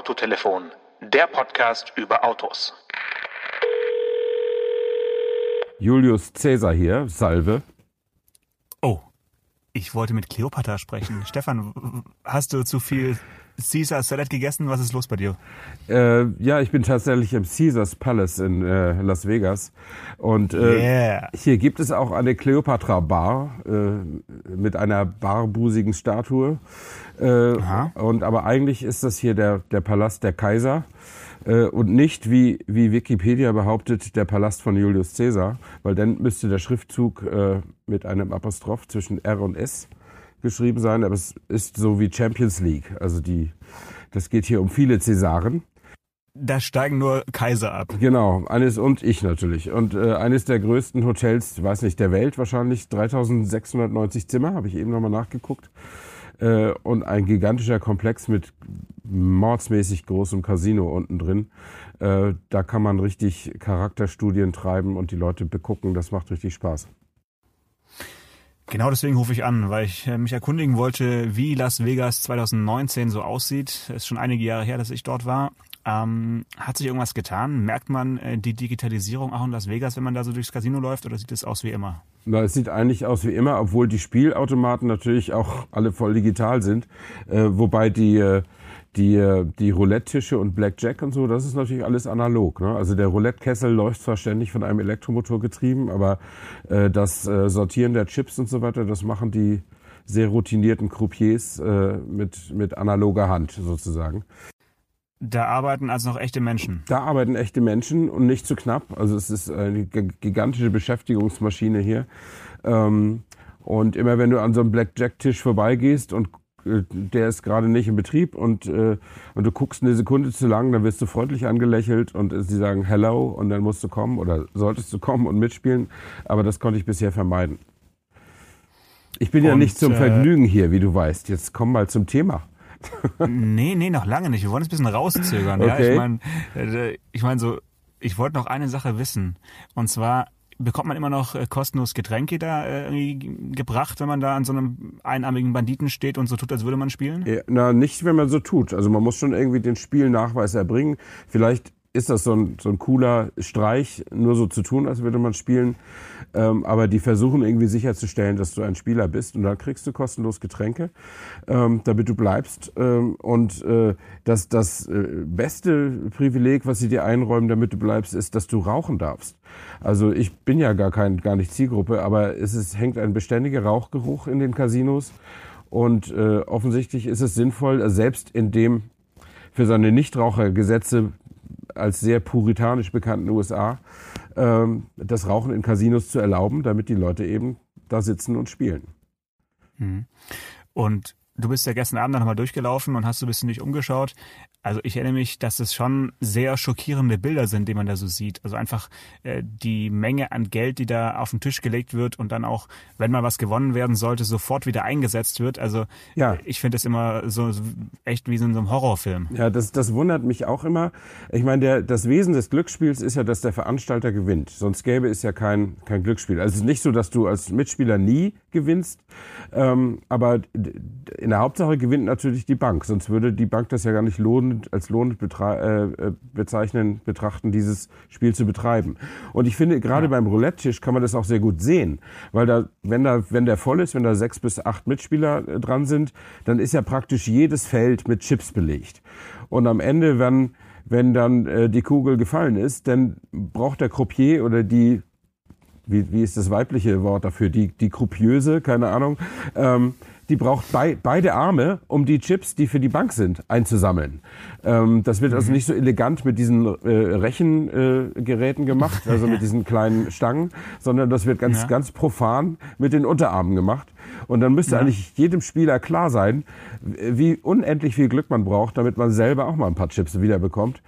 Autotelefon, der Podcast über Autos. Julius Caesar hier, Salve. Oh, ich wollte mit Cleopatra sprechen. Stefan, hast du zu viel Caesar Salad gegessen? Was ist los bei dir? Äh, ja, ich bin tatsächlich im Caesars Palace in äh, Las Vegas. Und äh, Yeah. hier gibt es auch eine Cleopatra Bar äh, mit einer barbusigen Statue. Äh, und aber eigentlich ist das hier der, der Palast der Kaiser. Äh, und nicht, wie, wie Wikipedia behauptet, der Palast von Julius Caesar, weil dann müsste der Schriftzug mit einem Apostroph zwischen R und S geschrieben sein, aber es ist so wie Champions League. Also die, das geht hier um viele Cäsaren. Da steigen nur Kaiser ab. Genau, eines und ich natürlich. Und äh, eines der größten Hotels, weiß nicht, der Welt wahrscheinlich, 3690 Zimmer, habe ich eben nochmal nachgeguckt. Äh, und ein gigantischer Komplex mit mordsmäßig großem Casino unten drin. Äh, da kann man richtig Charakterstudien treiben und die Leute begucken. Das macht richtig Spaß. Genau deswegen rufe ich an, weil ich äh, mich erkundigen wollte, wie Las Vegas 2019 so aussieht. Es ist schon einige Jahre her, dass ich dort war. Ähm, hat sich irgendwas getan? Merkt man äh, die Digitalisierung auch in Las Vegas, wenn man da so durchs Casino läuft, oder sieht es aus wie immer? Na, es sieht eigentlich aus wie immer, obwohl die Spielautomaten natürlich auch alle voll digital sind. Äh, wobei die, äh, die, die Roulette-Tische und Blackjack und so, das ist natürlich alles analog. Ne? Also der Roulette-Kessel läuft zwar ständig von einem Elektromotor getrieben, aber äh, das äh, Sortieren der Chips und so weiter, das machen die sehr routinierten Croupiers äh, mit, mit analoger Hand sozusagen. Da arbeiten also noch echte Menschen. Da arbeiten echte Menschen und nicht zu knapp. Also es ist eine gigantische Beschäftigungsmaschine hier. Ähm, und immer wenn du an so einem Blackjack-Tisch vorbeigehst und der ist gerade nicht in Betrieb und, äh, und du guckst eine Sekunde zu lang, dann wirst du freundlich angelächelt und äh, sie sagen Hello und dann musst du kommen oder solltest du kommen und mitspielen. Aber das konnte ich bisher vermeiden. Ich bin ja Und, nicht zum äh, Vergnügen hier, wie du weißt. Jetzt komm mal zum Thema. nee, nee, noch lange nicht. Wir wollen es ein bisschen rauszögern. Ja? Okay. Ich meine, äh, ich mein so, ich wollte noch eine Sache wissen. Und zwar bekommt man immer noch äh, kostenlos Getränke da äh, irgendwie gebracht, wenn man da an so einem einarmigen Banditen steht und so tut, als würde man spielen? Ja, Na, nicht, wenn man so tut. Also man muss schon irgendwie den Spielnachweis erbringen. Vielleicht ist das so ein, so ein cooler Streich, nur so zu tun, als würde man spielen. Ähm, aber die versuchen irgendwie sicherzustellen, dass du ein Spieler bist. Und dann kriegst du kostenlos Getränke, ähm, damit du bleibst. Ähm, und äh, das, das äh, beste Privileg, was sie dir einräumen, damit du bleibst, ist, dass du rauchen darfst. Also ich bin ja gar, kein, gar nicht Zielgruppe, aber es ist, hängt ein beständiger Rauchgeruch in den Casinos. Und äh, offensichtlich ist es sinnvoll, selbst in dem für seine Nichtrauchergesetze als sehr puritanisch bekannten USA ähm, das Rauchen in Casinos zu erlauben, damit die Leute eben da sitzen und spielen. Und du bist ja gestern Abend noch mal durchgelaufen und hast so ein bisschen dich umgeschaut. Also ich erinnere mich, dass es schon sehr schockierende Bilder sind, die man da so sieht. Also einfach äh, die Menge an Geld, die da auf den Tisch gelegt wird und dann auch, wenn mal was gewonnen werden sollte, sofort wieder eingesetzt wird. Also Ja. ich finde das immer so, so echt wie so in so einem Horrorfilm. Ja, das, das wundert mich auch immer. Ich meine, der, das Wesen des Glücksspiels ist ja, dass der Veranstalter gewinnt. Sonst gäbe es ja kein, kein Glücksspiel. Also es ist nicht so, dass du als Mitspieler nie gewinnst, ähm, aber in der Hauptsache gewinnt natürlich die Bank. Sonst würde die Bank das ja gar nicht lohnend, als lohnend betra- äh, äh, bezeichnen, betrachten, dieses Spiel zu betreiben. Und ich finde, gerade beim Roulette-Tisch kann man das auch sehr gut sehen. Weil da, wenn da, wenn der voll ist, wenn da sechs bis acht Mitspieler äh, dran sind, dann ist ja praktisch jedes Feld mit Chips belegt. Und am Ende, wenn, wenn dann äh, die Kugel gefallen ist, dann braucht der Croupier oder die, wie, wie ist das weibliche Wort dafür, die, die Croupiöse, keine Ahnung, ähm, die braucht bei, beide Arme, um die Chips, die für die Bank sind, einzusammeln. Ähm, das wird also nicht so elegant mit diesen äh, Rechengeräten äh, gemacht, also mit diesen kleinen Stangen, sondern das wird ganz, Ja. ganz profan mit den Unterarmen gemacht. Und dann müsste eigentlich jedem Spieler klar sein, wie unendlich viel Glück man braucht, damit man selber auch mal ein paar Chips wiederbekommt.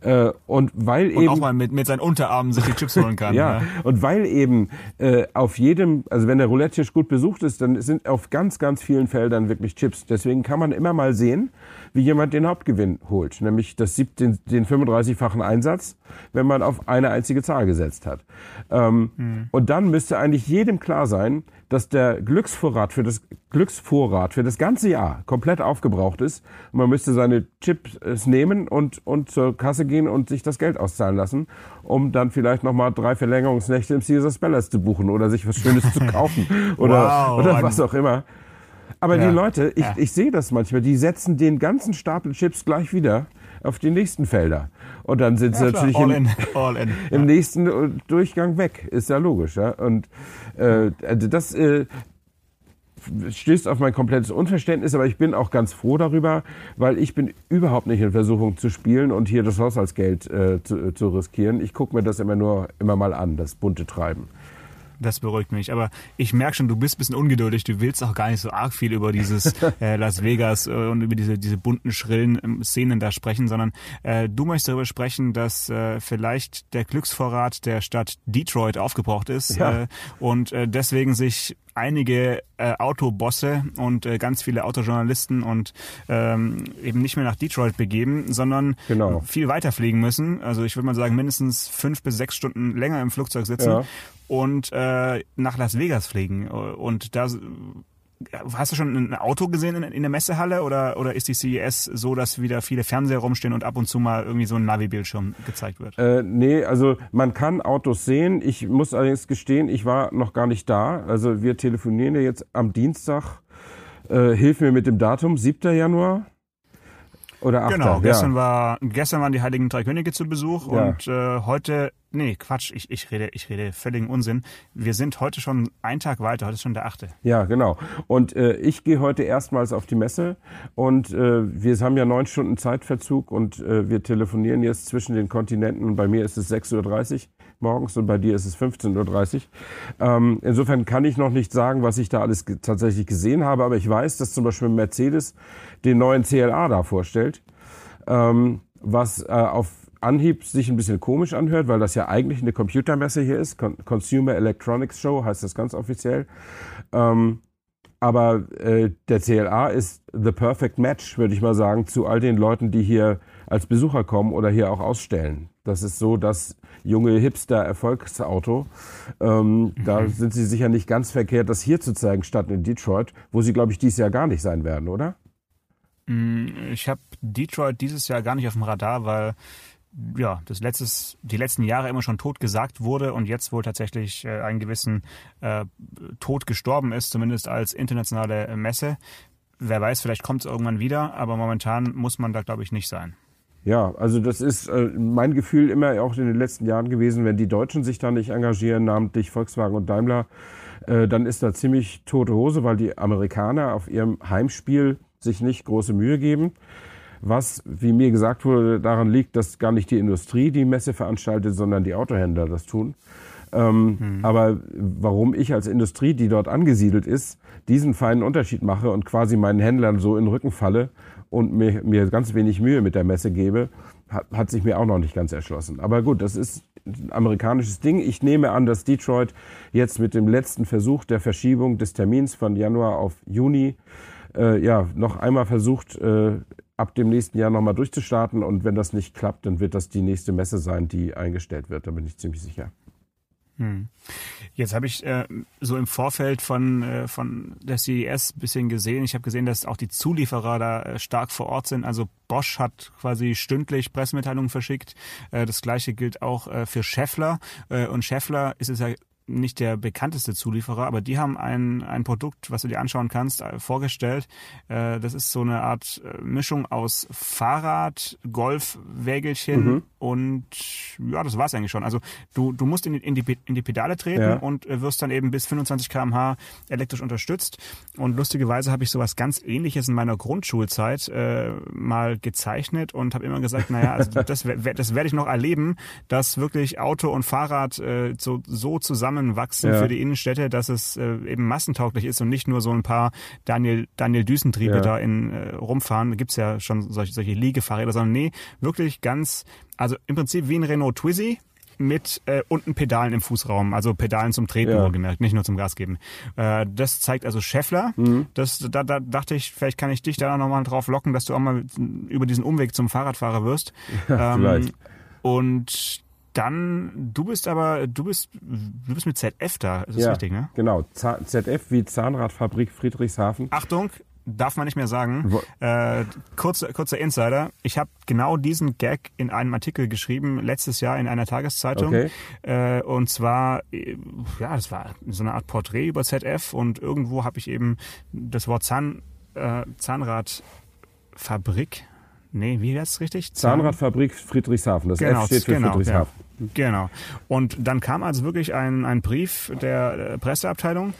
Äh, und weil Und eben auch mal mit, mit seinen Unterarmen sich die Chips holen kann. ja, und weil eben äh, auf jedem, also wenn der Roulette-Tisch gut besucht ist, dann sind auf ganz, ganz vielen Feldern wirklich Chips. Deswegen kann man immer mal sehen, wie jemand den Hauptgewinn holt, nämlich das den, den 35-fachen Einsatz, wenn man auf eine einzige Zahl gesetzt hat. Ähm, Und dann müsste eigentlich jedem klar sein, dass der Glücksvorrat für das Glücksvorrat für das ganze Jahr komplett aufgebraucht ist. Und man müsste seine Chips nehmen und, und zur Kasse gehen und sich das Geld auszahlen lassen, um dann vielleicht nochmal drei Verlängerungsnächte im Caesars Palace zu buchen oder sich was Schönes zu kaufen oder, Wow, oder was auch immer. Aber Ja, die Leute, ich, ja. ich sehe das manchmal, die setzen den ganzen Stapel Chips gleich wieder auf die nächsten Felder. Und dann sind sie Ja, klar, natürlich all im, in, all in. im nächsten äh, Durchgang weg. Ist ja logisch. Ja? Und äh, also das äh, stößt auf mein komplettes Unverständnis, aber ich bin auch ganz froh darüber, weil ich bin überhaupt nicht in Versuchung zu spielen und hier das Haushaltsgeld äh, zu, zu riskieren. Ich gucke mir das immer nur immer mal an, das bunte Treiben. Das beruhigt mich. Aber ich merke schon, du bist ein bisschen ungeduldig. Du willst auch gar nicht so arg viel über dieses äh, Las Vegas äh, und über diese, diese bunten, schrillen ähm, Szenen da sprechen, sondern äh, du möchtest darüber sprechen, dass äh, vielleicht der Glücksvorrat der Stadt Detroit aufgebraucht ist Ja. äh, und äh, deswegen sich einige äh, Autobosse und äh, ganz viele Autojournalisten und ähm, eben nicht mehr nach Detroit begeben, sondern Genau. viel weiter fliegen müssen. Also ich würde mal sagen, mindestens fünf bis sechs Stunden länger im Flugzeug sitzen Ja. Und äh, nach Las Vegas fliegen. Und da hast du schon ein Auto gesehen in, in der Messehalle oder, oder ist die CES so, dass wieder viele Fernseher rumstehen und ab und zu mal irgendwie so ein Navi-Bildschirm gezeigt wird? Äh, nee, also man kann Autos sehen. Ich muss allerdings gestehen, ich war noch gar nicht da. Also wir telefonieren ja jetzt am Dienstag. Äh, hilf mir mit dem Datum, 7. Januar oder 8. Genau, gestern, ja. war, gestern waren die Heiligen Drei Könige zu Besuch Ja. und äh, heute, nee, Quatsch, ich, ich, rede, ich rede völligen Unsinn. Wir sind heute schon einen Tag weiter, heute ist schon der achte. Ja, genau. Und äh, ich gehe heute erstmals auf die Messe und äh, wir haben ja neun Stunden Zeitverzug und äh, wir telefonieren jetzt zwischen den Kontinenten und bei mir ist es 6.30 Uhr morgens und bei dir ist es 15.30 Uhr. Ähm, insofern kann ich noch nicht sagen, was ich da alles ge tatsächlich gesehen habe, aber ich weiß, dass zum Beispiel Mercedes den neuen CLA da vorstellt, ähm, was äh, auf Anhieb sich ein bisschen komisch anhört, weil das ja eigentlich eine Computermesse hier ist. Con Consumer Electronics Show heißt das ganz offiziell. Ähm, aber äh, der CLA ist the perfect match, würde ich mal sagen, zu all den Leuten, die hier als Besucher kommen oder hier auch ausstellen. Das ist so das junge Hipster-Erfolgsauto. Ähm, Da sind sie sicher nicht ganz verkehrt, das hier zu zeigen, statt in Detroit, wo sie, glaube ich, dieses Jahr gar nicht sein werden, oder? Ich habe Detroit dieses Jahr gar nicht auf dem Radar, weil ja, das letztes, die letzten Jahre immer schon tot gesagt wurde und jetzt wohl tatsächlich äh, einen gewissen äh, Tod gestorben ist, zumindest als internationale Messe. Wer weiß, vielleicht kommt es irgendwann wieder, aber momentan muss man da, glaube ich, nicht sein. Ja, also das ist äh, mein Gefühl immer auch in den letzten Jahren gewesen, wenn die Deutschen sich da nicht engagieren, namentlich Volkswagen und Daimler, äh, dann ist da ziemlich tote Hose, weil die Amerikaner auf ihrem Heimspiel sich nicht große Mühe geben. Was, wie mir gesagt wurde, daran liegt, dass gar nicht die Industrie die Messe veranstaltet, sondern die Autohändler das tun. Ähm, Aber warum ich als Industrie, die dort angesiedelt ist, diesen feinen Unterschied mache und quasi meinen Händlern so in den Rücken falle und mir, mir ganz wenig Mühe mit der Messe gebe, hat, hat sich mir auch noch nicht ganz erschlossen. Aber gut, das ist ein amerikanisches Ding. Ich nehme an, dass Detroit jetzt mit dem letzten Versuch der Verschiebung des Termins von Januar auf Juni äh, ja noch einmal versucht, äh, ab dem nächsten Jahr nochmal durchzustarten. Und wenn das nicht klappt, dann wird das die nächste Messe sein, die eingestellt wird. Da bin ich ziemlich sicher. Jetzt habe ich äh, so im Vorfeld von, äh, von der CES ein bisschen gesehen. Ich habe gesehen, dass auch die Zulieferer da äh, stark vor Ort sind. Also Bosch hat quasi stündlich Pressemitteilungen verschickt. Äh, das gleiche gilt auch äh, für Schaeffler. Äh, und Schaeffler ist es ja nicht der bekannteste Zulieferer, aber die haben ein, ein Produkt, was du dir anschauen kannst, äh, vorgestellt. Äh, das ist so eine Art äh, Mischung aus Fahrrad, Golfwägelchen und ja, das war's eigentlich schon. Also du, du musst in die, in die, in die Pedale treten Ja. und wirst dann eben bis 25 km/h elektrisch unterstützt. Und lustigerweise habe ich sowas ganz ähnliches in meiner Grundschulzeit äh, mal gezeichnet und habe immer gesagt, naja, also das, das werde ich noch erleben, dass wirklich Auto und Fahrrad äh, so, so zusammenwachsen Ja. für die Innenstädte, dass es äh, eben massentauglich ist und nicht nur so ein paar Daniel, Daniel Düsentriebe Ja. da in äh, rumfahren. Da gibt's ja schon solche, solche Liegefahrräder, sondern nee, wirklich ganz, also im Prinzip wie ein Renault Twizy mit äh, unten Pedalen im Fußraum, also Pedalen zum Treten Ja. wohlgemerkt, nicht nur zum Gas geben. Äh, das zeigt also Scheffler. Mhm. Das, da, da dachte ich, vielleicht kann ich dich da noch mal drauf locken, dass du auch mal über diesen Umweg zum Fahrradfahrer wirst. Ähm, vielleicht. Und dann, du bist aber, du bist, du bist mit ZF da, ist das ja, richtig, ne? Genau, ZF wie Zahnradfabrik Friedrichshafen. Achtung, darf man nicht mehr sagen. Äh, kurzer, kurzer Insider. Ich habe genau diesen Gag in einem Artikel geschrieben, letztes Jahr in einer Tageszeitung. Okay. Äh, und zwar, äh, ja, das war so eine Art Porträt über ZF und irgendwo habe ich eben das Wort Zahn, äh, Zahnradfabrik. Nee, wie heißt es richtig? Zahn Zahnradfabrik Friedrichshafen. Das Genau, F steht für genau, Friedrichshafen. Ja, genau. Und dann kam also wirklich ein, ein Brief der äh, Presseabteilung,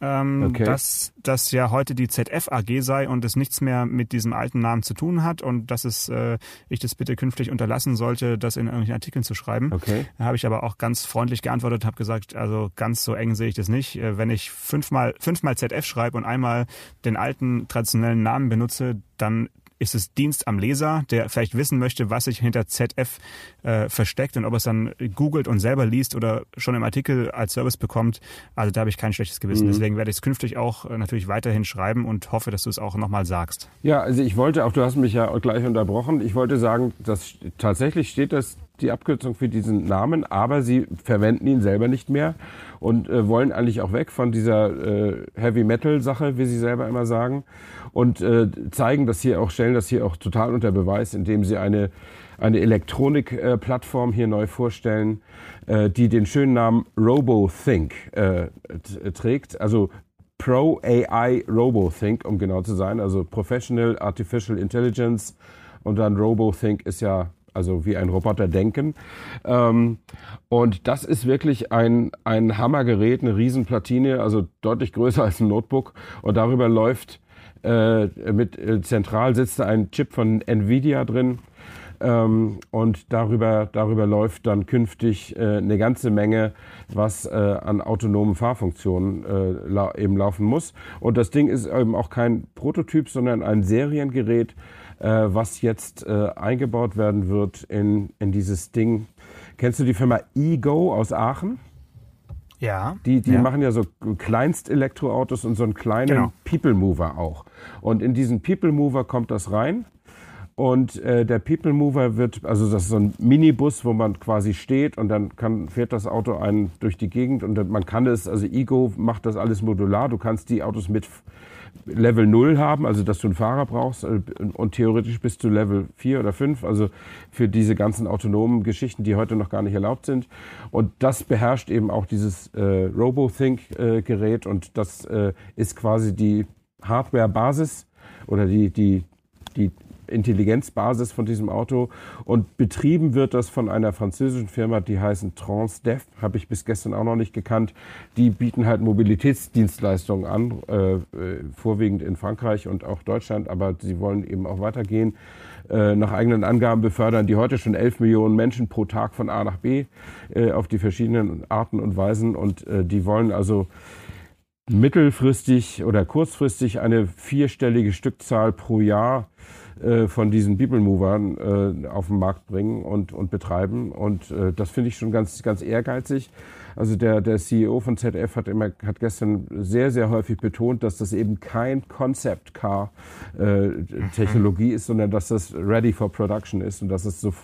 ähm, Okay. dass das ja heute die ZF AG sei und es nichts mehr mit diesem alten Namen zu tun hat und dass es äh, ich das bitte künftig unterlassen sollte, das in irgendwelchen Artikeln zu schreiben. Okay. Da habe ich aber auch ganz freundlich geantwortet, habe gesagt, also ganz so eng sehe ich das nicht. Äh, Wenn ich fünfmal fünfmal ZF schreibe und einmal den alten traditionellen Namen benutze, dann ist es Dienst am Leser, der vielleicht wissen möchte, was sich hinter ZF äh, versteckt und ob es dann googelt und selber liest oder schon im Artikel als Service bekommt. Also da habe ich kein schlechtes Gewissen. Deswegen werde ich es künftig auch äh, natürlich weiterhin schreiben und hoffe, dass du es auch nochmal sagst. Ja, also ich wollte, auch du hast mich ja gleich unterbrochen, ich wollte sagen, dass tatsächlich steht das die Abkürzung für diesen Namen, aber sie verwenden ihn selber nicht mehr und äh, wollen eigentlich auch weg von dieser äh, Heavy Metal Sache, wie sie selber immer sagen, und äh, zeigen das hier auch, stellen das hier auch total unter Beweis, indem sie eine eine Elektronik-Plattform hier neu vorstellen, äh, die den schönen Namen RoboThink äh, trägt. Also Pro AI RoboThink, um genau zu sein, also Professional Artificial Intelligence und dann RoboThink ist ja also wie ein Roboter denken. Ähm, und das ist wirklich ein, ein Hammergerät, eine Riesenplatine, also deutlich größer als ein Notebook. Und darüber läuft äh, mit äh, zentral sitzt ein Chip von Nvidia drin. Ähm, und darüber, darüber läuft dann künftig äh, eine ganze Menge, was äh, an autonomen Fahrfunktionen äh, lau eben laufen muss. Und das Ding ist eben auch kein Prototyp, sondern ein Seriengerät, äh, was jetzt äh, eingebaut werden wird in, in dieses Ding. Kennst du die Firma Ego aus Aachen? Ja. Die, die ja. machen ja so Kleinst-Elektroautos und so einen kleinen Genau. People Mover auch. Und in diesen People Mover kommt das rein. Und äh, der People Mover wird, also das ist so ein Minibus, wo man quasi steht und dann kann, fährt das Auto einen durch die Gegend und dann, man kann es, also Ego macht das alles modular. Du kannst die Autos mit Level 0 haben, also dass du einen Fahrer brauchst äh, und theoretisch bis zu Level 4 oder 5, also für diese ganzen autonomen Geschichten, die heute noch gar nicht erlaubt sind. Und das beherrscht eben auch dieses äh, RoboThink-Gerät und das äh, ist quasi die Hardware-Basis oder die, die, die Intelligenzbasis von diesem Auto und betrieben wird das von einer französischen Firma, die heißen Transdev, habe ich bis gestern auch noch nicht gekannt. Die bieten halt Mobilitätsdienstleistungen an, äh, äh, vorwiegend in Frankreich und auch Deutschland, aber sie wollen eben auch weitergehen. Äh, nach eigenen Angaben befördern die heute schon 11 Millionen Menschen pro Tag von A nach B äh, auf die verschiedenen Arten und Weisen und äh, die wollen also mittelfristig oder kurzfristig eine vierstellige Stückzahl pro Jahr von diesen People Movern äh, auf den Markt bringen und, und betreiben. Und äh, das finde ich schon ganz, ganz ehrgeizig. Also der, der CEO von ZF hat immer, hat gestern sehr, sehr häufig betont, dass das eben kein Concept Car äh, Technologie ist, sondern dass das ready for production ist und dass es so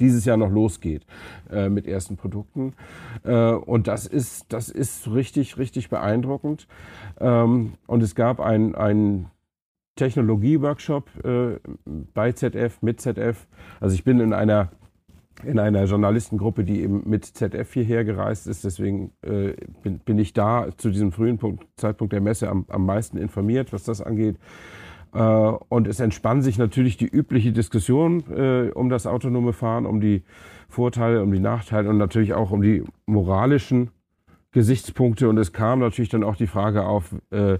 dieses Jahr noch losgeht äh, mit ersten Produkten. Äh, und das ist, das ist richtig, richtig beeindruckend. Ähm, und es gab ein, ein Technologie-Workshop äh, bei ZF, mit ZF. Also ich bin in einer in einer Journalistengruppe, die eben mit ZF hierher gereist ist. Deswegen äh, bin, bin ich da zu diesem frühen Punkt, Zeitpunkt der Messe am, am meisten informiert, was das angeht. Äh, und es entspann sich natürlich die übliche Diskussion äh, um das autonome Fahren, um die Vorteile, um die Nachteile und natürlich auch um die moralischen Gesichtspunkte. Und es kam natürlich dann auch die Frage auf, äh,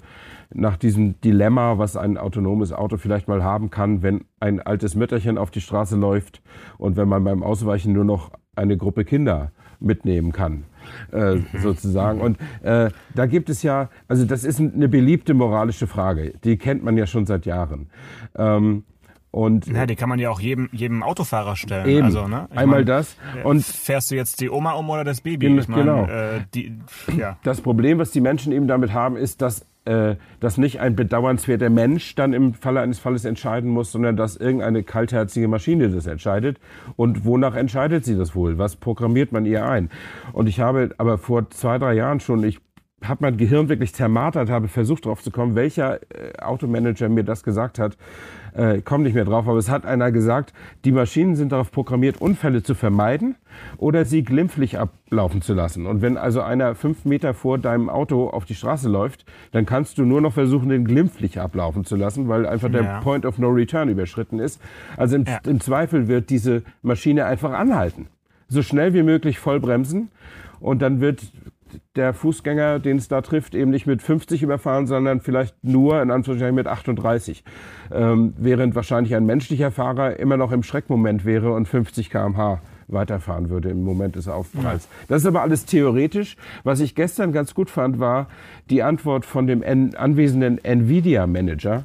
nach diesem Dilemma, was ein autonomes Auto vielleicht mal haben kann, wenn ein altes Mütterchen auf die Straße läuft und wenn man beim Ausweichen nur noch eine Gruppe Kinder mitnehmen kann, äh, sozusagen. Und äh, da gibt es ja, also das ist eine beliebte moralische Frage, die kennt man ja schon seit Jahren. Ähm, und Ja, die kann man ja auch jedem, jedem Autofahrer stellen. eben, Also, ne? Ich einmal mein, das. äh, Und fährst du jetzt die Oma um oder das Baby? Gen- Ich mein, genau. Äh, die, ja. das Problem, was die Menschen eben damit haben, ist, dass äh, dass nicht ein bedauernswerter Mensch dann im Falle eines Falles entscheiden muss, sondern dass irgendeine kaltherzige Maschine das entscheidet. Und wonach entscheidet sie das wohl? Was programmiert man ihr ein? Und ich habe aber vor zwei, drei Jahren schon, ich habe mein Gehirn wirklich zermartert, habe versucht drauf zu kommen, welcher äh, Automanager mir das gesagt hat. Äh, komme nicht mehr drauf, aber es hat einer gesagt, die Maschinen sind darauf programmiert, Unfälle zu vermeiden oder sie glimpflich ablaufen zu lassen. Und wenn also einer fünf Meter vor deinem Auto auf die Straße läuft, dann kannst du nur noch versuchen, den glimpflich ablaufen zu lassen, weil einfach der Ja. Point of No Return überschritten ist. Also im, Ja. im Zweifel wird diese Maschine einfach anhalten. So schnell wie möglich voll bremsen und dann wird der Fußgänger, den es da trifft, eben nicht mit 50 überfahren, sondern vielleicht nur in Anführungszeichen mit 38. Ähm, während wahrscheinlich ein menschlicher Fahrer immer noch im Schreckmoment wäre und 50 km/h weiterfahren würde im Moment des Aufpralls. Das ist aber alles theoretisch. Was ich gestern ganz gut fand, war die Antwort von dem en anwesenden Nvidia-Manager.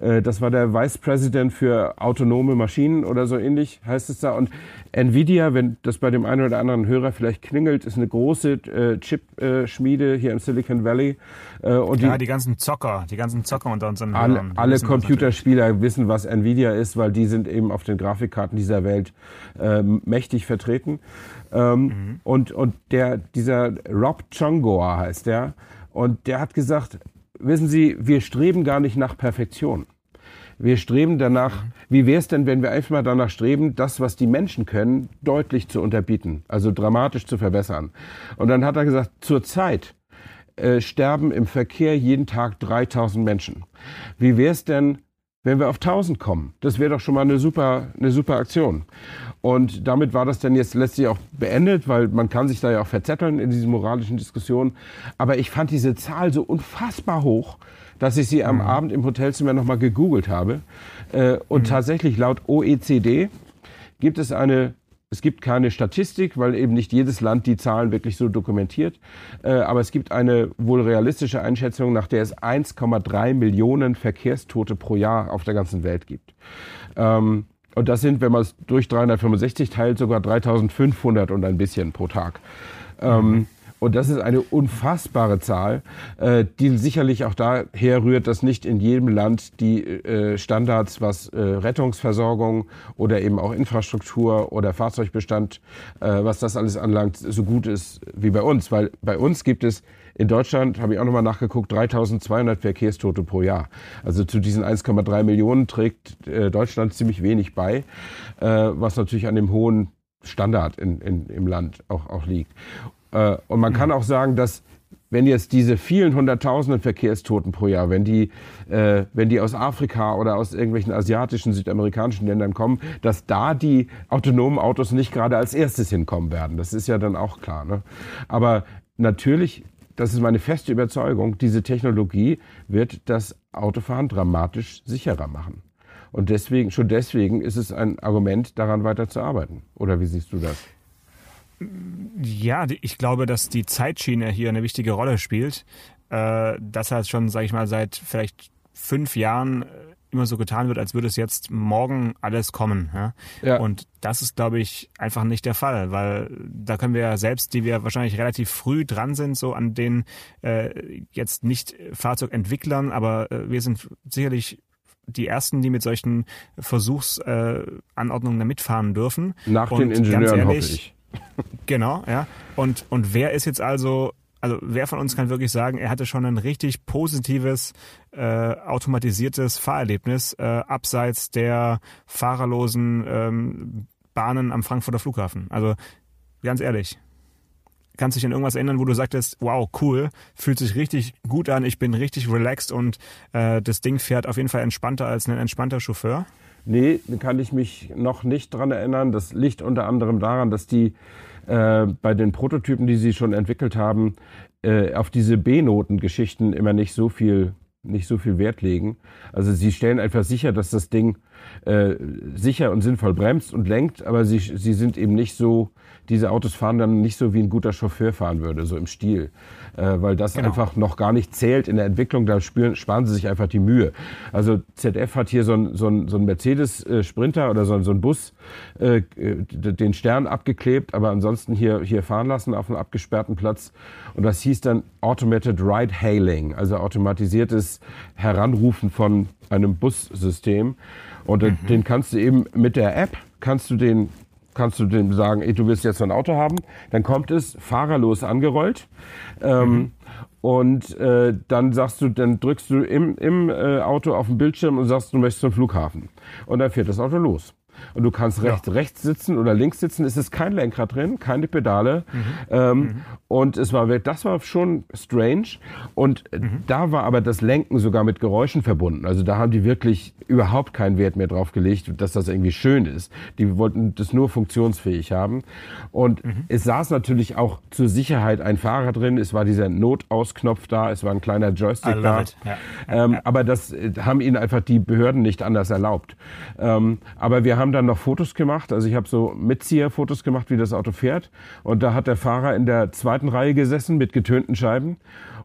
Äh, Das war der Vice President für autonome Maschinen oder so ähnlich heißt es da. Und Nvidia, wenn das bei dem einen oder anderen Hörer vielleicht klingelt, ist eine große äh, Chip-Schmiede hier im Silicon Valley. Äh, und Ja, die ganzen Zocker, die ganzen Zocker unter unseren alle, Hörern, die alle Computerspieler wissen, was Nvidia ist, weil die sind eben auf den Grafikkarten dieser Welt äh, mächtig vertreten. Ähm, Und, und der, dieser Rob Chongoa heißt der. Und der hat gesagt, wissen Sie, wir streben gar nicht nach Perfektion. Wir streben danach, wie wäre es denn, wenn wir einfach mal danach streben, das, was die Menschen können, deutlich zu unterbieten, also dramatisch zu verbessern. Und dann hat er gesagt, zurzeit äh, sterben im Verkehr jeden Tag 3000 Menschen. Wie wäre es denn, wenn wir auf 1000 kommen? Das wäre doch schon mal eine super, eine super Aktion. Und damit war das dann jetzt letztlich auch beendet, weil man kann sich da ja auch verzetteln in diesen moralischen Diskussionen. Aber ich fand diese Zahl so unfassbar hoch, dass ich sie am Abend im Hotelzimmer nochmal gegoogelt habe. Äh, und tatsächlich laut OECD gibt es eine, es gibt keine Statistik, weil eben nicht jedes Land die Zahlen wirklich so dokumentiert. Äh, aber es gibt eine wohl realistische Einschätzung, nach der es 1,3 Millionen Verkehrstote pro Jahr auf der ganzen Welt gibt. Ähm, und das sind, wenn man es durch 365 teilt, sogar 3500 und ein bisschen pro Tag. Ähm, und das ist eine unfassbare Zahl, äh, die sicherlich auch daher rührt, dass nicht in jedem Land die äh, Standards, was äh, Rettungsversorgung oder eben auch Infrastruktur oder Fahrzeugbestand, äh, was das alles anlangt, so gut ist wie bei uns. Weil bei uns gibt es in Deutschland, habe ich auch nochmal nachgeguckt, 3200 Verkehrstote pro Jahr. Also zu diesen 1,3 Millionen trägt äh, Deutschland ziemlich wenig bei, äh, was natürlich an dem hohen Standard in, in, im Land auch, auch liegt. Äh, und man kann auch sagen, dass wenn jetzt diese vielen hunderttausenden Verkehrstoten pro Jahr, wenn die, äh, wenn die aus Afrika oder aus irgendwelchen asiatischen, südamerikanischen Ländern kommen, dass da die autonomen Autos nicht gerade als erstes hinkommen werden. Das ist ja dann auch klar. Ne? Aber natürlich, das ist meine feste Überzeugung, diese Technologie wird das Autofahren dramatisch sicherer machen. Und deswegen, schon deswegen ist es ein Argument, daran weiter zu arbeiten. Oder wie siehst du das? Ja, ich glaube, dass die Zeitschiene hier eine wichtige Rolle spielt. Äh, dass halt schon, sage ich mal, seit vielleicht fünf Jahren äh, immer so getan wird, als würde es jetzt morgen alles kommen. Ja? Ja. Und das ist, glaube ich, einfach nicht der Fall, weil da können wir ja selbst, die wir wahrscheinlich relativ früh dran sind, so an den äh, jetzt nicht Fahrzeugentwicklern, aber äh, wir sind sicherlich die ersten, die mit solchen Versuchsanordnungen äh, da mitfahren dürfen. Nach Und den Ingenieuren hoffe ehrlich, ich. Genau, ja. Und, und wer ist jetzt also, also wer von uns kann wirklich sagen, er hatte schon ein richtig positives, äh, automatisiertes Fahrerlebnis äh, abseits der fahrerlosen ähm, Bahnen am Frankfurter Flughafen? Also ganz ehrlich. Kannst du dich an irgendwas erinnern, wo du sagtest, wow, cool, fühlt sich richtig gut an, ich bin richtig relaxed und äh, das Ding fährt auf jeden Fall entspannter als ein entspannter Chauffeur? Nee, kann ich mich noch nicht dran erinnern. Das liegt unter anderem daran, dass die äh, bei den Prototypen, die sie schon entwickelt haben, äh, auf diese B-Noten-Geschichten immer nicht so viel nicht so viel Wert legen. Also sie stellen einfach sicher, dass das Ding äh, sicher und sinnvoll bremst und lenkt, aber sie, sie sind eben nicht so, diese Autos fahren dann nicht so, wie ein guter Chauffeur fahren würde, so im Stil. Äh, weil das genau. einfach noch gar nicht zählt in der Entwicklung, da spüren, sparen sie sich einfach die Mühe. Also ZF hat hier so ein, so ein, so ein Mercedes-Sprinter oder so ein, so ein Bus, äh, den Stern abgeklebt, aber ansonsten hier, hier fahren lassen auf einem abgesperrten Platz. Und das hieß dann Automated Ride Hailing, also automatisiertes Heranrufen von einem Bussystem. Und mhm. den kannst du eben mit der App, kannst du den kannst du dem sagen, ey, du willst jetzt so ein Auto haben, dann kommt es fahrerlos angerollt. Ähm, mhm. Und äh, dann sagst du, dann drückst du im, im äh, Auto auf den Bildschirm und sagst, du möchtest zum Flughafen. Und dann fährt das Auto los und du kannst rechts, ja. rechts sitzen oder links sitzen. Es ist kein Lenkrad drin, keine Pedale. Mhm. Ähm, mhm. Und es war, das war schon strange. Und mhm. da war aber das Lenken sogar mit Geräuschen verbunden. Also da haben die wirklich überhaupt keinen Wert mehr drauf gelegt, dass das irgendwie schön ist. Die wollten das nur funktionsfähig haben. Und es saß natürlich auch zur Sicherheit ein Fahrer drin. Es war dieser Notausknopf da. Es war ein kleiner Joystick da. Ja. Ähm. Aber das äh, haben ihnen einfach die Behörden nicht anders erlaubt. Ähm, aber wir haben dann noch Fotos gemacht. Also ich habe so Mitzieher-Fotos gemacht, wie das Auto fährt. Und da hat der Fahrer in der zweiten Reihe gesessen mit getönten Scheiben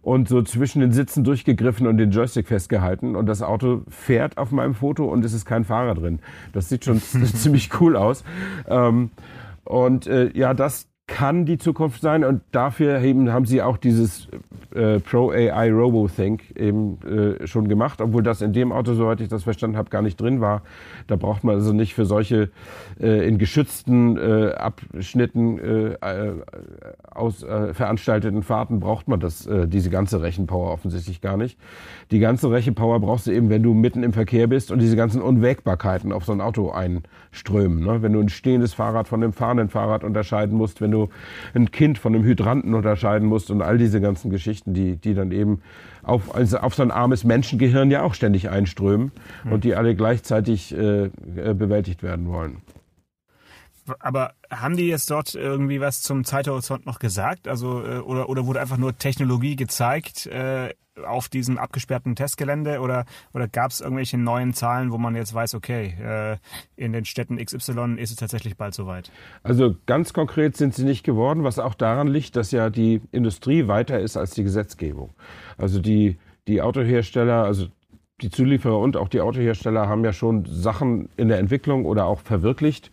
und so zwischen den Sitzen durchgegriffen und den Joystick festgehalten. Und das Auto fährt auf meinem Foto und es ist kein Fahrer drin. Das sieht schon ziemlich cool aus. Ähm, und äh, ja, das, kann die Zukunft sein und dafür eben haben sie auch dieses äh, Pro AI Robo Think eben äh, schon gemacht, obwohl das in dem Auto, soweit ich das verstanden habe, gar nicht drin war. Da braucht man also nicht für solche äh, in geschützten äh, Abschnitten äh, aus äh, veranstalteten Fahrten braucht man das diese ganze Rechenpower offensichtlich gar nicht. Die ganze Rechenpower brauchst du eben, wenn du mitten im Verkehr bist und diese ganzen Unwägbarkeiten auf so ein Auto einströmen. Ne? Wenn du ein stehendes Fahrrad von einem fahrenden Fahrrad unterscheiden musst, wenn du ein Kind von einem Hydranten unterscheiden musst und all diese ganzen Geschichten, die, die dann eben auf, also auf so ein armes Menschengehirn ja auch ständig einströmen und die alle gleichzeitig äh, äh, bewältigt werden wollen. Aber haben die jetzt dort irgendwie was zum Zeithorizont noch gesagt? Also äh, oder oder wurde einfach nur Technologie gezeigt äh, auf diesem abgesperrten Testgelände oder oder gab es irgendwelche neuen Zahlen, wo man jetzt weiß, okay, äh, in den Städten XY ist es tatsächlich bald soweit? Also ganz konkret sind sie nicht geworden, was auch daran liegt, dass ja die Industrie weiter ist als die Gesetzgebung. Also die die Autohersteller, also die Zulieferer und auch die Autohersteller haben ja schon Sachen in der Entwicklung oder auch verwirklicht,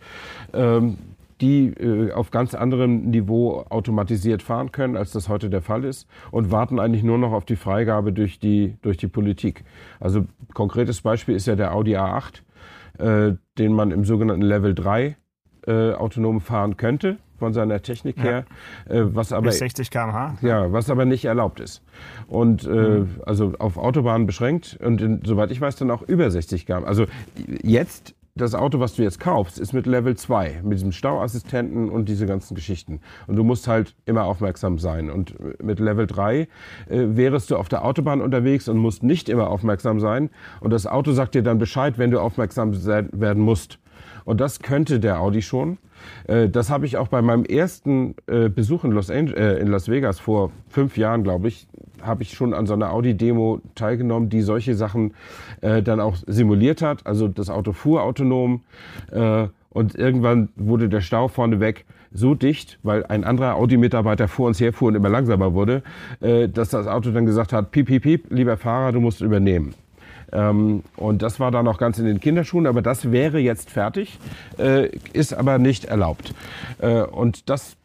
ähm, die äh, auf ganz anderem Niveau automatisiert fahren können, als das heute der Fall ist und warten eigentlich nur noch auf die Freigabe durch die, durch die Politik. Also konkretes Beispiel ist ja der Audi A8, äh, den man im sogenannten Level 3 äh, autonom fahren könnte von seiner Technik ja. her, äh, was aber Bis 60 km/h. Ja, was aber nicht erlaubt ist und äh, mhm. also auf Autobahnen beschränkt und in, soweit ich weiß dann auch über 60 km. Also jetzt das Auto, was du jetzt kaufst, ist mit Level 2, mit diesem Stauassistenten und diese ganzen Geschichten. Und du musst halt immer aufmerksam sein. Und mit Level 3 äh, wärest du auf der Autobahn unterwegs und musst nicht immer aufmerksam sein. Und das Auto sagt dir dann Bescheid, wenn du aufmerksam werden musst. Und das könnte der Audi schon. Äh, das habe ich auch bei meinem ersten äh, Besuch in Los, Angeles, äh, in Las Vegas vor fünf Jahren, glaube ich, habe ich schon an so einer Audi-Demo teilgenommen, die solche Sachen dann auch simuliert hat. Also das Auto fuhr autonom und irgendwann wurde der Stau vorneweg so dicht, weil ein anderer Audi-Mitarbeiter vor uns herfuhr und immer langsamer wurde, dass das Auto dann gesagt hat, piep, piep, piep, lieber Fahrer, du musst übernehmen. Ähm, und das war dann noch ganz in den Kinderschuhen, aber das wäre jetzt fertig, äh, ist aber nicht erlaubt. Äh, und das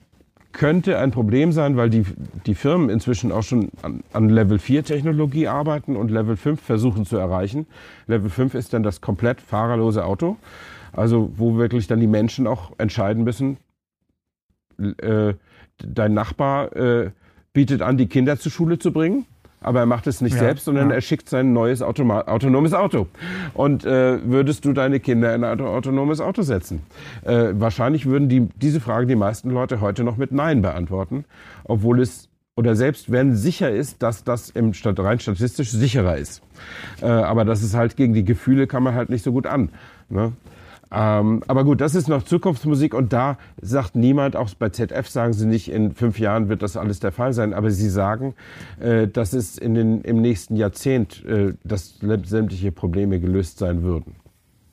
könnte ein Problem sein, weil die, die Firmen inzwischen auch schon an, an Level 4 Technologie arbeiten und Level 5 versuchen zu erreichen. Level 5 ist dann das komplett fahrerlose Auto. Also wo wirklich dann die Menschen auch entscheiden müssen, äh, dein Nachbar äh, bietet an, die Kinder zur Schule zu bringen aber er macht es nicht ja, selbst, sondern ja. er schickt sein neues Automa autonomes Auto. Und äh, würdest du deine Kinder in ein autonomes Auto setzen? Äh, wahrscheinlich würden die, diese Frage die meisten Leute heute noch mit Nein beantworten, obwohl es oder selbst wenn sicher ist, dass das im rein statistisch sicherer ist. Äh, aber das ist halt gegen die Gefühle kann man halt nicht so gut an. Ne? Ähm, aber gut, das ist noch Zukunftsmusik und da sagt niemand, auch bei ZF sagen sie nicht, in fünf Jahren wird das alles der Fall sein, aber sie sagen, äh, dass es in den, im nächsten Jahrzehnt, äh, dass sämtliche Probleme gelöst sein würden.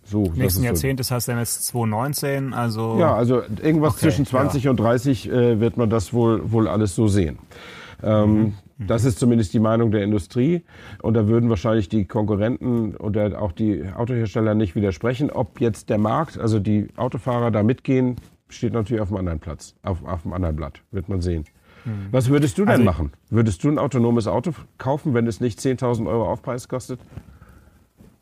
So, Nächsten Jahrzehnt, das heißt dann jetzt 2019, also. So. Ja, also irgendwas Okay, zwischen 20 und 30 äh, wird man das wohl, wohl alles so sehen. Ähm, Das ist zumindest die Meinung der Industrie. Und da würden wahrscheinlich die Konkurrenten oder auch die Autohersteller nicht widersprechen. Ob jetzt der Markt, also die Autofahrer da mitgehen, steht natürlich auf einem anderen Platz, auf, auf einem anderen Blatt. Wird man sehen. Was würdest du denn Also machen? Würdest du ein autonomes Auto kaufen, wenn es nicht 10.000 Euro Aufpreis kostet?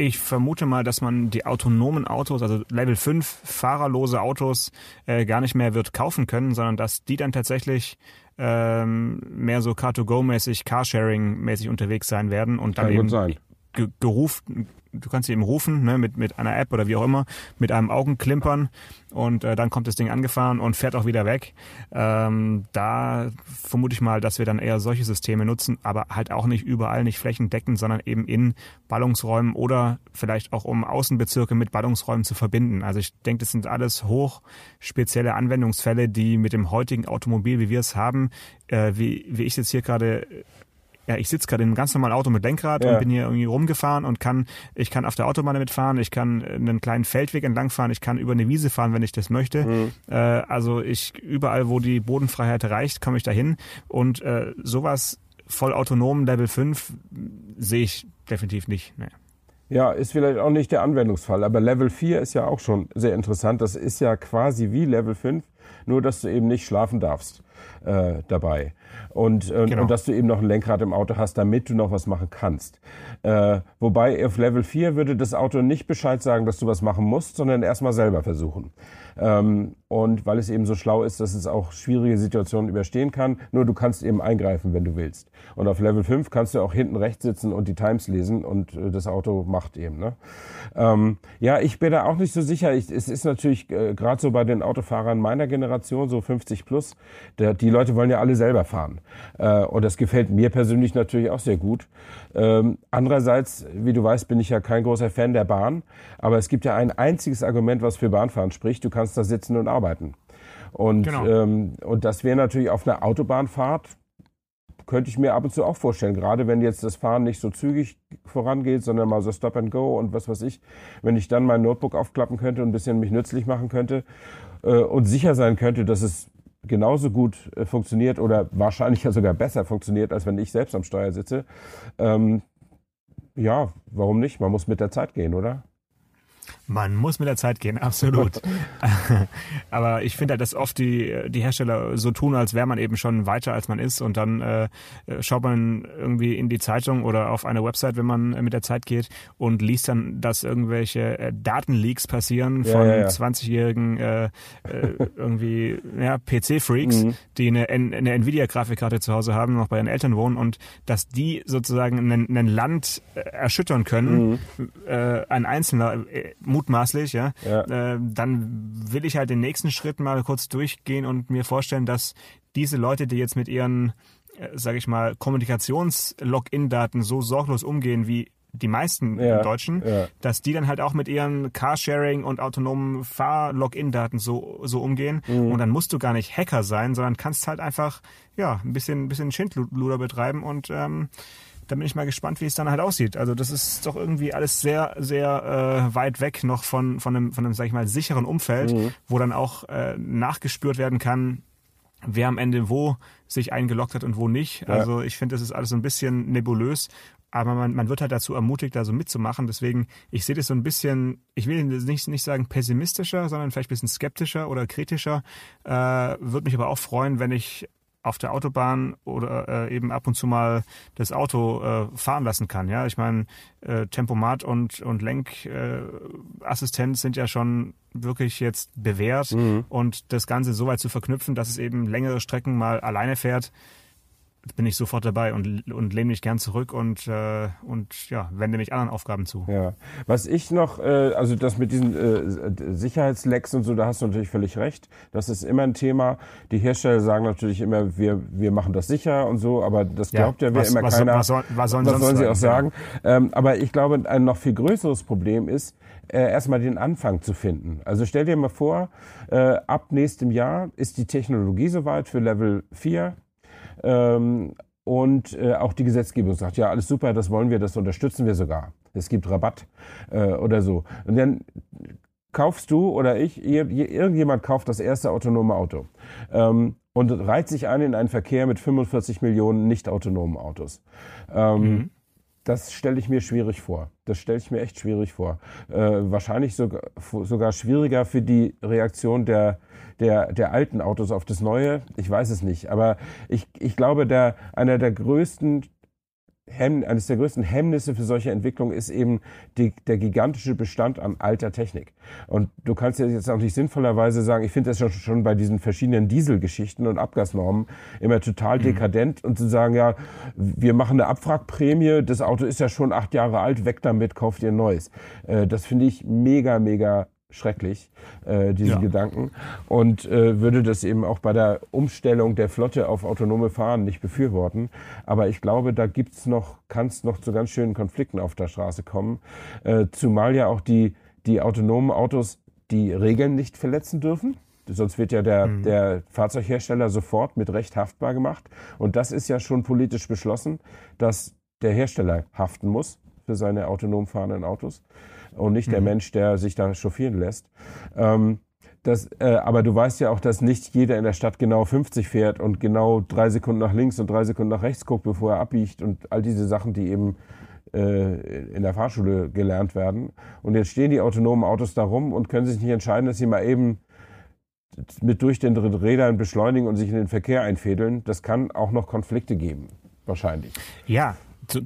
Ich vermute mal, dass man die autonomen Autos, also Level 5 fahrerlose Autos, äh, gar nicht mehr wird kaufen können, sondern dass die dann tatsächlich ähm, mehr so Car-to-Go-mäßig, Carsharing-mäßig unterwegs sein werden und dann Kann eben sein. Ge gerufen, du kannst sie eben rufen, ne, mit, mit einer App oder wie auch immer, mit einem Augenklimpern und äh, dann kommt das Ding angefahren und fährt auch wieder weg. Ähm, da vermute ich mal, dass wir dann eher solche Systeme nutzen, aber halt auch nicht überall, nicht flächendeckend, sondern eben in Ballungsräumen oder vielleicht auch um Außenbezirke mit Ballungsräumen zu verbinden. Also ich denke, das sind alles hoch spezielle Anwendungsfälle, die mit dem heutigen Automobil, wie wir es haben, äh, wie, wie ich jetzt hier gerade ja, ich sitze gerade in einem ganz normalen Auto mit Lenkrad Ja. und bin hier irgendwie rumgefahren und kann, ich kann auf der Autobahn damit fahren, ich kann einen kleinen Feldweg entlang fahren, ich kann über eine Wiese fahren, wenn ich das möchte. Mhm. Äh, also ich überall, wo die Bodenfreiheit reicht, komme ich dahin. Und äh, sowas voll autonom Level 5 sehe ich definitiv nicht. Nee. Ja, ist vielleicht auch nicht der Anwendungsfall, aber Level 4 ist ja auch schon sehr interessant. Das ist ja quasi wie Level 5, nur dass du eben nicht schlafen darfst äh, dabei. Und, äh, Genau. und dass du eben noch ein Lenkrad im Auto hast, damit du noch was machen kannst. Äh, wobei auf Level 4 würde das Auto nicht Bescheid sagen, dass du was machen musst, sondern erstmal selber versuchen. Ähm, und weil es eben so schlau ist, dass es auch schwierige Situationen überstehen kann, nur du kannst eben eingreifen, wenn du willst. Und auf Level 5 kannst du auch hinten rechts sitzen und die Times lesen und äh, das Auto macht eben. Ne? Ähm, ja, ich bin da auch nicht so sicher. Ich, es ist natürlich äh, gerade so bei den Autofahrern meiner Generation, so 50 plus, der, die Leute wollen ja alle selber fahren. Äh, und das gefällt mir persönlich natürlich auch sehr gut. Ähm, andererseits, wie du weißt, bin ich ja kein großer Fan der Bahn. Aber es gibt ja ein einziges Argument, was für Bahnfahren spricht. Du kannst da sitzen und arbeiten. Und, Genau. ähm, und das wäre natürlich auf einer Autobahnfahrt könnte ich mir ab und zu auch vorstellen, gerade wenn jetzt das Fahren nicht so zügig vorangeht, sondern mal so Stop and Go und was weiß ich, wenn ich dann mein Notebook aufklappen könnte und ein bisschen mich nützlich machen könnte äh, und sicher sein könnte, dass es genauso gut äh, funktioniert oder wahrscheinlich ja sogar besser funktioniert, als wenn ich selbst am Steuer sitze. Ähm, ja, warum nicht? Man muss mit der Zeit gehen, oder? Man muss mit der Zeit gehen, absolut. Aber ich finde halt, dass oft die, die Hersteller so tun, als wäre man eben schon weiter, als man ist. Und dann äh, schaut man irgendwie in die Zeitung oder auf eine Website, wenn man mit der Zeit geht und liest dann, dass irgendwelche äh, Datenleaks passieren Ja, von ja, ja. 20-jährigen äh, äh, irgendwie ja, PC-Freaks, Mhm. die eine, eine Nvidia-Grafikkarte zu Hause haben, noch bei ihren Eltern wohnen und dass die sozusagen ein, ein Land äh, erschüttern können, äh, ein Einzelner, äh, mutmaßlich, ja, Ja. Äh, dann will ich halt den nächsten Schritt mal kurz durchgehen und mir vorstellen, dass diese Leute, die jetzt mit ihren, äh, sage ich mal, Kommunikations-Login-Daten so sorglos umgehen wie die meisten Ja, Deutschen, ja. dass die dann halt auch mit ihren Carsharing und autonomen Fahr-Login-Daten so, so umgehen. Mhm. Und dann musst du gar nicht Hacker sein, sondern kannst halt einfach ja ein bisschen, ein bisschen Schindluder betreiben und ähm, da bin ich mal gespannt, wie es dann halt aussieht. Also das ist doch irgendwie alles sehr, sehr äh, weit weg noch von, von einem, von einem, sag ich mal, sicheren Umfeld, Mhm. wo dann auch äh, nachgespürt werden kann, wer am Ende wo sich eingeloggt hat und wo nicht. Ja. Also ich finde, das ist alles so ein bisschen nebulös. Aber man, man wird halt dazu ermutigt, da so mitzumachen. Deswegen, ich sehe das so ein bisschen, ich will nicht, nicht sagen pessimistischer, sondern vielleicht ein bisschen skeptischer oder kritischer. Äh, Würde mich aber auch freuen, wenn ich auf der Autobahn oder äh, eben ab und zu mal das Auto äh, fahren lassen kann. Ja, ich meine, äh, Tempomat und und Lenkassistent äh, sind ja schon wirklich jetzt bewährt und das Ganze so weit zu verknüpfen, dass es eben längere Strecken mal alleine fährt, bin ich sofort dabei und, und lehne mich gern zurück und, äh, und ja, wende mich anderen Aufgaben zu. Ja, was ich noch, äh, also das mit diesen äh, Sicherheitslecks und so, da hast du natürlich völlig recht. Das ist immer ein Thema. Die Hersteller sagen natürlich immer, wir, wir machen das sicher und so, aber das Ja, glaubt ja, wer was- immer was- keiner. was soll- was sollen was sollen sie auch sagen? Ähm, aber ich glaube, ein noch viel größeres Problem ist, äh, erstmal den Anfang zu finden. Also stell dir mal vor, äh, ab nächstem Jahr ist die Technologie soweit für Level 4. Ähm, und äh, auch die Gesetzgebung sagt, ja, alles super, das wollen wir, das unterstützen wir sogar. Es gibt Rabatt äh, oder so. Und dann kaufst du oder ich, irgendjemand kauft das erste autonome Auto ähm, und reiht sich ein in einen Verkehr mit 45 Millionen nicht autonomen Autos. Ähm, mhm. Das stelle ich mir schwierig vor. Das stelle ich mir echt schwierig vor. Äh, wahrscheinlich sogar, sogar schwieriger für die Reaktion der, der, der alten Autos auf das Neue. Ich weiß es nicht. Aber ich, ich glaube, der, einer der größten Hemm, eines der größten Hemmnisse für solche Entwicklungen ist eben die, der gigantische Bestand an alter Technik. Und du kannst ja jetzt auch nicht sinnvollerweise sagen, ich finde das schon, schon bei diesen verschiedenen Dieselgeschichten und Abgasnormen immer total mhm. dekadent und zu sagen, ja, wir machen eine Abwrackprämie, das Auto ist ja schon acht Jahre alt, weg damit, kauft ihr ein neues. Äh, das finde ich mega, mega schrecklich, äh, diese ja. Gedanken. Und äh, würde das eben auch bei der Umstellung der Flotte auf autonome Fahren nicht befürworten. Aber ich glaube, da gibt's noch, kann es noch zu ganz schönen Konflikten auf der Straße kommen. Äh, zumal ja auch die, die autonomen Autos die Regeln nicht verletzen dürfen. Sonst wird ja der, mhm. der Fahrzeughersteller sofort mit Recht haftbar gemacht. Und das ist ja schon politisch beschlossen, dass der Hersteller haften muss für seine autonom fahrenden Autos und nicht mhm. der Mensch, der sich da chauffieren lässt. Ähm, das, äh, aber du weißt ja auch, dass nicht jeder in der Stadt genau 50 fährt und genau drei Sekunden nach links und drei Sekunden nach rechts guckt, bevor er abbiegt und all diese Sachen, die eben äh, in der Fahrschule gelernt werden. Und jetzt stehen die autonomen Autos da rum und können sich nicht entscheiden, dass sie mal eben mit durch den Rädern beschleunigen und sich in den Verkehr einfädeln. Das kann auch noch Konflikte geben, wahrscheinlich. Ja,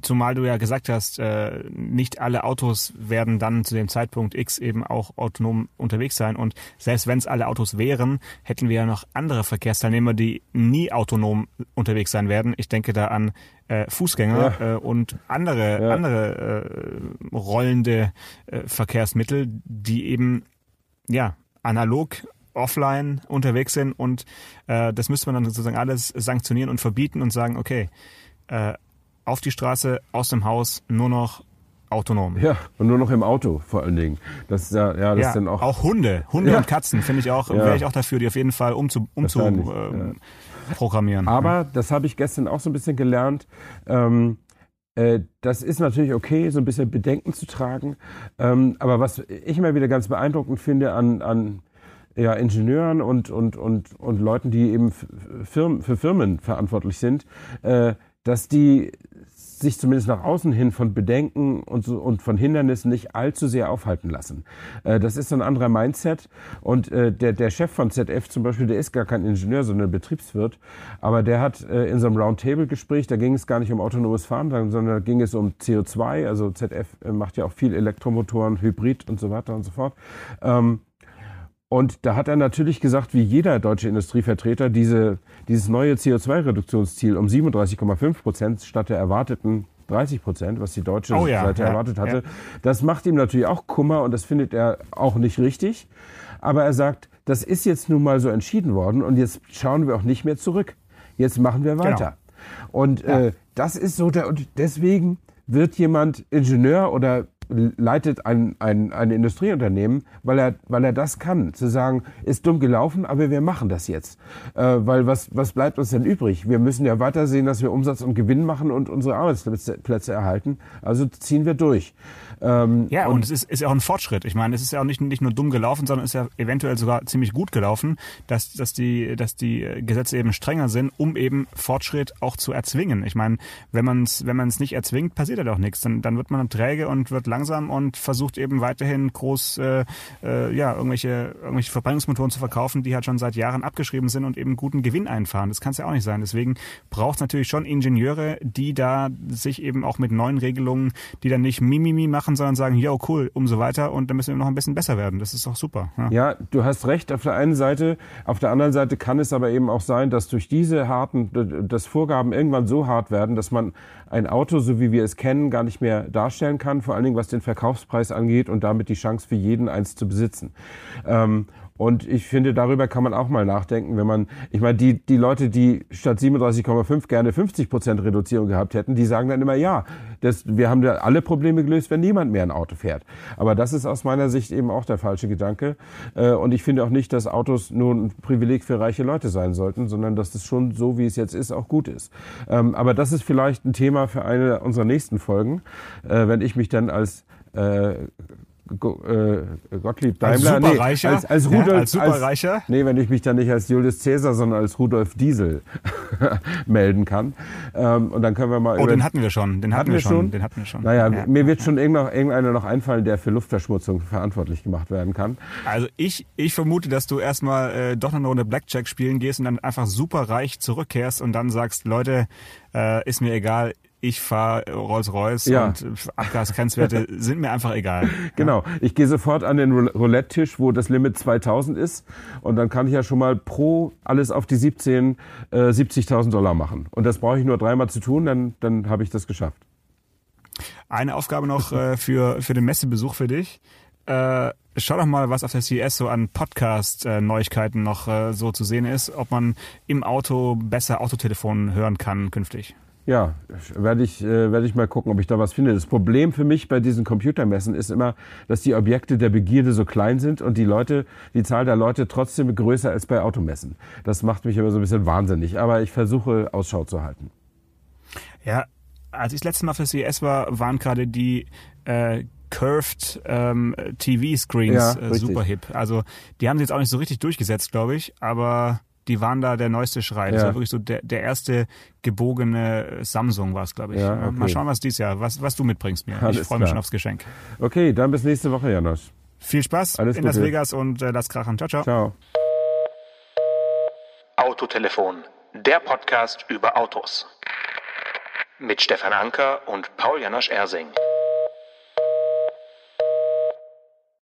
Zumal du ja gesagt hast, äh, nicht alle Autos werden dann zu dem Zeitpunkt X eben auch autonom unterwegs sein. Und selbst wenn es alle Autos wären, hätten wir ja noch andere Verkehrsteilnehmer, die nie autonom unterwegs sein werden. Ich denke da an äh, Fußgänger ja. äh, und andere, ja. andere äh, rollende äh, Verkehrsmittel, die eben ja analog offline unterwegs sind und äh, das müsste man dann sozusagen alles sanktionieren und verbieten und sagen, okay, äh, auf die Straße, aus dem Haus, nur noch autonom. Ja, und nur noch im Auto vor allen Dingen. Das ja, ja, das ja, dann auch. Auch Hunde, Hunde ja. und Katzen finde ich auch, ja. wäre ich auch dafür, die auf jeden Fall umzu, umzu äh, programmieren. Aber das habe ich gestern auch so ein bisschen gelernt. Ähm, äh, das ist natürlich okay, so ein bisschen Bedenken zu tragen. Ähm, aber was ich immer wieder ganz beeindruckend finde an, an ja, Ingenieuren und, und, und, und Leuten, die eben Firmen, für Firmen verantwortlich sind, äh, dass die sich zumindest nach außen hin von Bedenken und, so, und von Hindernissen nicht allzu sehr aufhalten lassen. Äh, das ist so ein anderer Mindset. Und äh, der, der Chef von ZF zum Beispiel, der ist gar kein Ingenieur, sondern Betriebswirt. Aber der hat äh, in so einem Roundtable-Gespräch, da ging es gar nicht um autonomes Fahren, sondern da ging es um CO2. Also ZF äh, macht ja auch viel Elektromotoren, Hybrid und so weiter und so fort. Ähm, und da hat er natürlich gesagt, wie jeder deutsche Industrievertreter, diese, dieses neue CO2-Reduktionsziel um 37,5 Prozent statt der erwarteten 30 Prozent, was die deutsche oh ja, Seite ja, erwartet hatte, ja. das macht ihm natürlich auch Kummer und das findet er auch nicht richtig. Aber er sagt, das ist jetzt nun mal so entschieden worden und jetzt schauen wir auch nicht mehr zurück. Jetzt machen wir weiter. Genau. Und äh, das ist so der, und deswegen wird jemand Ingenieur oder leitet ein, ein, ein Industrieunternehmen, weil er, weil er das kann. Zu sagen, ist dumm gelaufen, aber wir machen das jetzt. Äh, weil was, was bleibt uns denn übrig? Wir müssen ja weitersehen, dass wir Umsatz und Gewinn machen und unsere Arbeitsplätze erhalten. Also ziehen wir durch. Ähm, ja, und, und, es ist, ist ja auch ein Fortschritt. Ich meine, es ist ja auch nicht, nicht nur dumm gelaufen, sondern es ist ja eventuell sogar ziemlich gut gelaufen, dass, dass, die, dass die Gesetze eben strenger sind, um eben Fortschritt auch zu erzwingen. Ich meine, wenn man es wenn man's nicht erzwingt, passiert ja halt doch nichts. Dann, dann wird man träge und wird langsam und versucht eben weiterhin groß äh, äh, ja, irgendwelche, irgendwelche Verbrennungsmotoren zu verkaufen, die halt schon seit Jahren abgeschrieben sind und eben guten Gewinn einfahren. Das kann es ja auch nicht sein. Deswegen braucht es natürlich schon Ingenieure, die da sich eben auch mit neuen Regelungen, die dann nicht Mimimi machen, sondern sagen, ja cool, umso weiter und dann müssen wir noch ein bisschen besser werden. Das ist doch super. Ja. ja, du hast recht auf der einen Seite. Auf der anderen Seite kann es aber eben auch sein, dass durch diese harten, dass Vorgaben irgendwann so hart werden, dass man ein Auto, so wie wir es kennen, gar nicht mehr darstellen kann, vor allen Dingen was den Verkaufspreis angeht und damit die Chance für jeden eins zu besitzen. Ähm, Und ich finde, darüber kann man auch mal nachdenken, wenn man, ich meine, die, die Leute, die statt 37,5 gerne 50 Prozent Reduzierung gehabt hätten, die sagen dann immer, ja, das, wir haben da alle Probleme gelöst, wenn niemand mehr ein Auto fährt. Aber das ist aus meiner Sicht eben auch der falsche Gedanke. Äh, und ich finde auch nicht, dass Autos nur ein Privileg für reiche Leute sein sollten, sondern dass das schon so, wie es jetzt ist, auch gut ist. Ähm, aber das ist vielleicht ein Thema für eine unserer nächsten Folgen, äh, wenn ich mich dann als äh, Gottlieb Daimler, als Superreicher, nee, als, als Rudolf, ja, als Superreicher. Als, nee, wenn ich mich dann nicht als Julius Caesar, sondern als Rudolf Diesel melden kann. Ähm, und dann können wir mal. Oh, den hatten wir schon. Den hatten, hatten wir schon. schon. Den hatten wir schon. Naja, ja. mir wird schon irgendeiner noch einfallen, der für Luftverschmutzung verantwortlich gemacht werden kann. Also ich, ich vermute, dass du erstmal äh, doch noch eine Runde Blackjack spielen gehst und dann einfach superreich zurückkehrst und dann sagst, Leute, äh, ist mir egal, ich fahre Rolls-Royce ja. und Abgasgrenzwerte sind mir einfach egal. Genau. Ich gehe sofort an den Roulette-Tisch, wo das Limit 2000 ist und dann kann ich ja schon mal pro alles auf die 17 äh, 70.000 Dollar machen. Und das brauche ich nur dreimal zu tun, dann, dann habe ich das geschafft. Eine Aufgabe noch äh, für, für den Messebesuch für dich. Äh, schau doch mal, was auf der CES so an Podcast-Neuigkeiten noch äh, so zu sehen ist, ob man im Auto besser Autotelefon hören kann künftig. Ja, werde ich, äh, werde ich mal gucken, ob ich da was finde. Das Problem für mich bei diesen Computermessen ist immer, dass die Objekte der Begierde so klein sind und die Leute, die Zahl der Leute trotzdem größer als bei Automessen. Das macht mich immer so ein bisschen wahnsinnig, aber ich versuche Ausschau zu halten. Ja, als ich das letzte Mal für CES war, waren gerade die äh, Curved ähm, TV-Screens ja, äh, super hip. Also die haben sie jetzt auch nicht so richtig durchgesetzt, glaube ich, aber die waren da der neueste Schrei. Das ja. war wirklich so der, der erste gebogene Samsung war es, glaube ich. Ja, okay. Mal schauen, was dies Jahr, was, was du mitbringst mir. Alles ich freue mich schon aufs Geschenk. Okay, dann bis nächste Woche, Janos. Viel Spaß Alles in Gute. Las Vegas und äh, lass krachen. Ciao, ciao. Ciao. Autotelefon, der Podcast über Autos. Mit Stefan Anker und Paul Janosch Ersing.